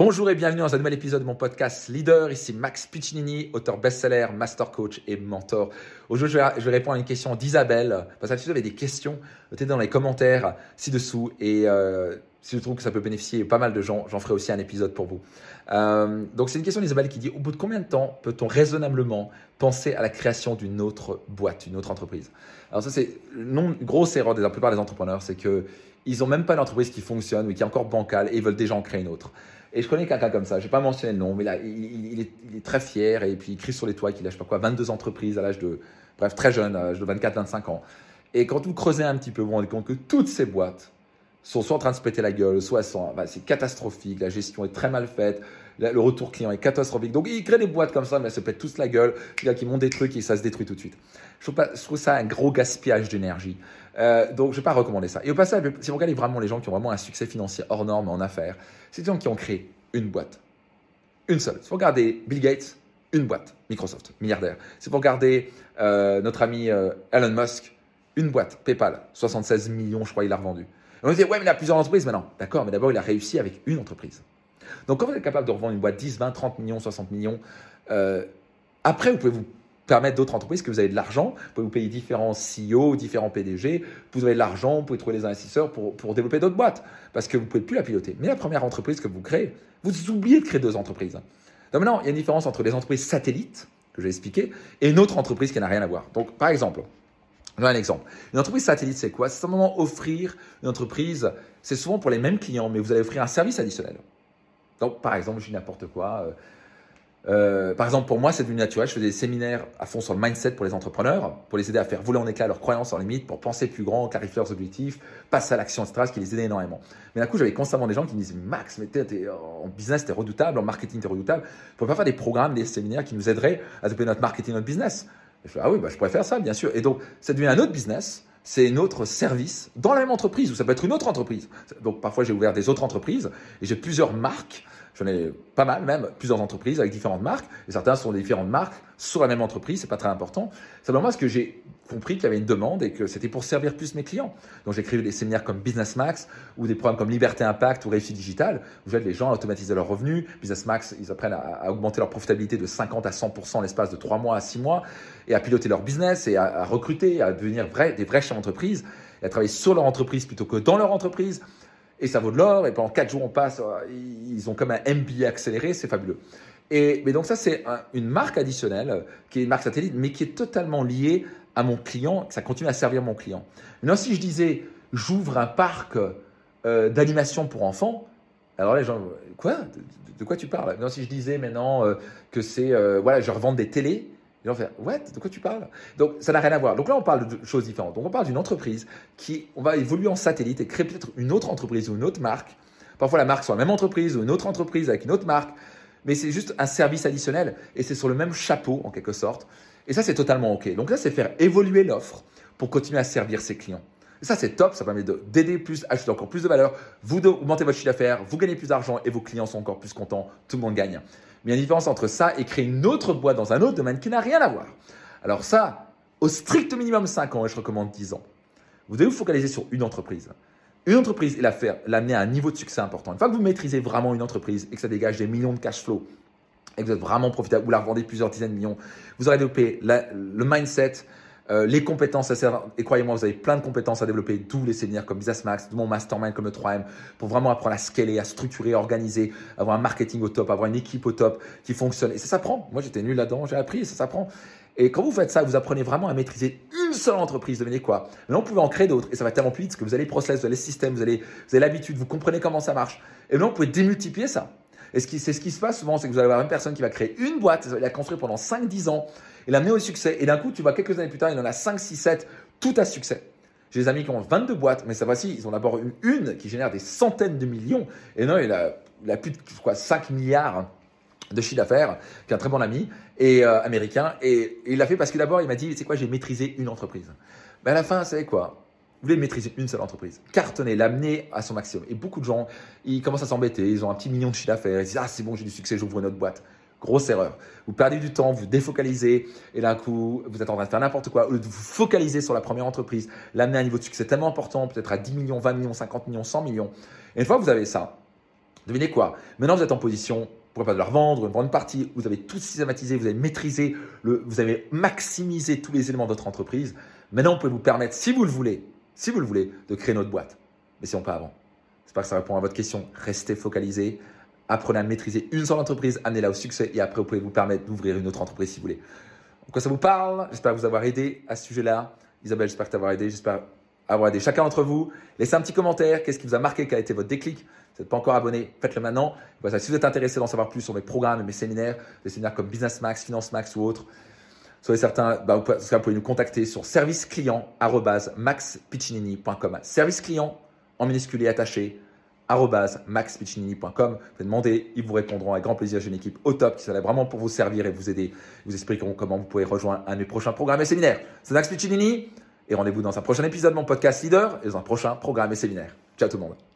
Bonjour et bienvenue dans un nouvel épisode de mon podcast Leader. Ici Max Piccinini, auteur best-seller, master coach et mentor. Aujourd'hui, je vais répondre à une question d'Isabelle. Parce que si vous avez des questions, mettez dans les commentaires ci-dessous. Et euh, si je trouve que ça peut bénéficier pas mal de gens, j'en ferai aussi un épisode pour vous. Euh, donc, c'est une question d'Isabelle qui dit Au bout de combien de temps peut-on raisonnablement penser à la création d'une autre boîte, d'une autre entreprise? Alors, ça, c'est une grosse erreur de la plupart des entrepreneurs c'est qu'ils n'ont même pas une entreprise qui fonctionne ou qui est encore bancale et ils veulent déjà en créer une autre. Et je connais quelqu'un comme ça, je vais pas mentionner le nom, mais là, il, est, très fier et puis il crie sur les toits qu'il a, je sais pas quoi, 22 entreprises à l'âge de, bref, très jeune, à l'âge de 24-25 ans. Et quand vous creusez un petit peu, vous vous rendez compte que toutes ces boîtes sont soit en train de se péter la gueule, soit c'est catastrophique, la gestion est très mal faite, le retour client est catastrophique. Donc ils créent des boîtes comme ça, mais elles se pètent tous la gueule, il y a qui montent des trucs et ça se détruit tout de suite. Je trouve, pas, je trouve ça un gros gaspillage d'énergie. Euh, donc je ne vais pas recommander ça. Et au passage, si vous regardez vraiment les gens qui ont vraiment un succès financier hors norme en affaires, c'est des gens qui ont créé une boîte. Une seule. Si vous regardez Bill Gates, une boîte. Microsoft, milliardaire. Si vous regardez euh, notre ami euh, Elon Musk, une boîte. PayPal, 76 millions, je crois, il a revendu. On dit, ouais, mais il a plusieurs entreprises. Mais non, d'accord, mais d'abord, il a réussi avec une entreprise. Donc, quand vous êtes capable de revendre une boîte 10, 20, 30 millions, 60 millions, euh, après, vous pouvez vous permettre d'autres entreprises que vous avez de l'argent, vous pouvez vous payer différents CEO, différents PDG, vous avez de l'argent, vous pouvez trouver des investisseurs pour, pour développer d'autres boîtes, parce que vous ne pouvez plus la piloter. Mais la première entreprise que vous créez, vous oubliez de créer deux entreprises. Donc maintenant, il y a une différence entre les entreprises satellites, que je vais expliquer, et une autre entreprise qui n'a rien à voir. Donc par exemple, un exemple. Une entreprise satellite, c'est quoi? C'est simplement offrir une entreprise, c'est souvent pour les mêmes clients, mais vous allez offrir un service additionnel. Donc par exemple, je dis n'importe quoi. Euh, euh, par exemple, pour moi, c'est du naturel. Je fais des séminaires à fond sur le mindset pour les entrepreneurs, pour les aider à faire voler en éclats leurs croyances en limite, pour penser plus grand, clarifier leurs objectifs, passer à l'action, etc., ce qui les aidait énormément. Mais d'un coup, j'avais constamment des gens qui me disaient Max, mais t'es, en business, t'es redoutable, en marketing, t'es redoutable. Pourquoi pas faire des programmes, des séminaires qui nous aideraient à développer notre marketing, notre business je fais, Ah oui, bah, je pourrais faire ça, bien sûr. Et donc, ça devient un autre business c'est notre service dans la même entreprise, ou ça peut être une autre entreprise. Donc parfois j'ai ouvert des autres entreprises et j'ai plusieurs marques, j'en ai pas mal même, plusieurs entreprises avec différentes marques, et certains sont des différentes marques sur la même entreprise, c'est pas très important. Simplement parce que j'ai compris qu'il y avait une demande et que c'était pour servir plus mes clients. Donc créé des séminaires comme Business Max ou des programmes comme Liberté Impact ou Réussite Digital, où j'aide les gens à automatiser leurs revenus. Business Max, ils apprennent à, augmenter leur profitabilité de 50 à 100% en l'espace de 3 mois à 6 mois et à piloter leur business et à, recruter, à devenir des vrais chefs d'entreprise et à travailler sur leur entreprise plutôt que dans leur entreprise. Et ça vaut de l'or. Et pendant 4 jours, on passe, euh, ils ont comme un MBA accéléré, c'est fabuleux. Et mais donc ça, c'est une marque additionnelle qui est une marque satellite, mais qui est totalement liée à mon client, ça continue à servir mon client. Maintenant, si je disais, j'ouvre un parc euh, d'animation pour enfants, alors les gens, quoi? De, quoi tu parles? Non, si je disais maintenant euh, que c'est, euh, voilà, je revends des télés, les gens font, what? De quoi tu parles? Donc, ça n'a rien à voir. Donc là, on parle de choses différentes. Donc, on parle d'une entreprise qui, on va évoluer en satellite et créer peut-être une autre entreprise ou une autre marque. Parfois, la marque soit la même entreprise ou une autre entreprise avec une autre marque. Mais c'est juste un service additionnel et c'est sur le même chapeau, en quelque sorte. Et ça, c'est totalement OK. Donc là, c'est faire évoluer l'offre pour continuer à servir ses clients. Ça, c'est top. Ça permet d'aider plus, ajouter encore plus de valeur. Vous augmentez votre chiffre d'affaires, vous gagnez plus d'argent et vos clients sont encore plus contents. Tout le monde gagne. Mais il y a une différence entre ça et créer une autre boîte dans un autre domaine qui n'a rien à voir. Alors ça, au strict minimum 5 ans, et je recommande 10 ans. Vous devez vous focaliser sur une entreprise. Une entreprise et la faire, l'amener à un niveau de succès important. Une fois que vous maîtrisez vraiment une entreprise et que ça dégage des millions de cash flow, et vous êtes vraiment profitable, vous la revendez plusieurs dizaines de millions, vous aurez développé le mindset, euh, les compétences, et croyez-moi, vous avez plein de compétences à développer, d'où les séminaires comme Business Max, mon mastermind comme le 3M, pour vraiment apprendre à scaler, à structurer, à organiser, avoir un marketing au top, avoir une équipe au top qui fonctionne. Et ça s'apprend. Moi, j'étais nul là-dedans, j'ai appris, et ça s'apprend. Et quand vous faites ça, vous apprenez vraiment à maîtriser une seule entreprise. Devenez quoi? Mais on pouvez en créer d'autres. Et ça va tellement plus vite parce que vous les process, vous avez les systèmes, vous, avez, vous avez l'habitude, vous comprenez comment ça marche. Et maintenant, vous pouvez démultiplier ça. Et c'est ce qui se passe souvent, c'est que vous allez avoir une personne qui va créer une boîte, la construire pendant 5-10 ans, et l'amener au succès. Et d'un coup, tu vois, quelques années plus tard, il en a 5, 6, 7, tout à succès. J'ai des amis qui ont 22 boîtes, mais ça voici, ils ont d'abord eu une qui génère des centaines de millions. Et non, il a, a plus de quoi, 5 milliards de chiffre d'affaires, qui est un très bon ami et euh, américain. Et, il l'a fait parce que d'abord, il m'a dit, c'est quoi, j'ai maîtrisé une entreprise. Mais à la fin, vous savez quoi? Vous voulez maîtriser une seule entreprise, cartonner, l'amener à son maximum. Et beaucoup de gens, ils commencent à s'embêter, ils ont un petit million de chiffre d'affaires, ils disent Ah, c'est bon, j'ai du succès, j'ouvre une autre boîte. Grosse erreur. Vous perdez du temps, vous défocalisez, et d'un coup, vous êtes en train de faire n'importe quoi. Au lieu de vous focaliser sur la première entreprise, l'amener à un niveau de succès tellement important, peut-être à 10 millions, 20 millions, 50 millions, 100 millions. Et une fois que vous avez ça, Devinez quoi? Maintenant, vous êtes en position pour pas de leur vendre, une grande partie, vous avez tout systématisé, vous avez maîtrisé, le, vous avez maximisé tous les éléments de votre entreprise. Maintenant, on peut vous permettre, si vous le voulez, si vous le voulez, de créer notre boîte. Mais si on pas avant. J'espère que ça répond à votre question. Restez focalisé. Apprenez à maîtriser une seule entreprise, amenez-la au succès et après, vous pouvez vous permettre d'ouvrir une autre entreprise si vous voulez. Donc, ça vous parle? J'espère vous avoir aidé à ce sujet-là. Isabelle, j'espère t'avoir aidé. J'espère avoir aidé chacun d'entre vous. Laissez un petit commentaire. Qu'est-ce qui vous a marqué? Quel a été votre déclic? Si vous n'êtes pas encore abonné, faites-le maintenant. si vous êtes intéressé d'en savoir plus sur mes programmes et mes séminaires, des séminaires comme Business Max, Finance Max ou autres, soyez certains, bah, vous, pouvez, nous contacter sur service client Service client en minuscule et attaché maxpiccinini.com. Vous pouvez demander, ils vous répondront avec grand plaisir. J'ai une équipe au top qui sera vraiment pour vous servir et vous aider. Ils vous expliqueront comment vous pouvez rejoindre un de mes prochains programmes et séminaires. C'est Max Piccinini et rendez-vous dans un prochain épisode de mon podcast Leader et dans un prochain programme et séminaire. Ciao tout le monde.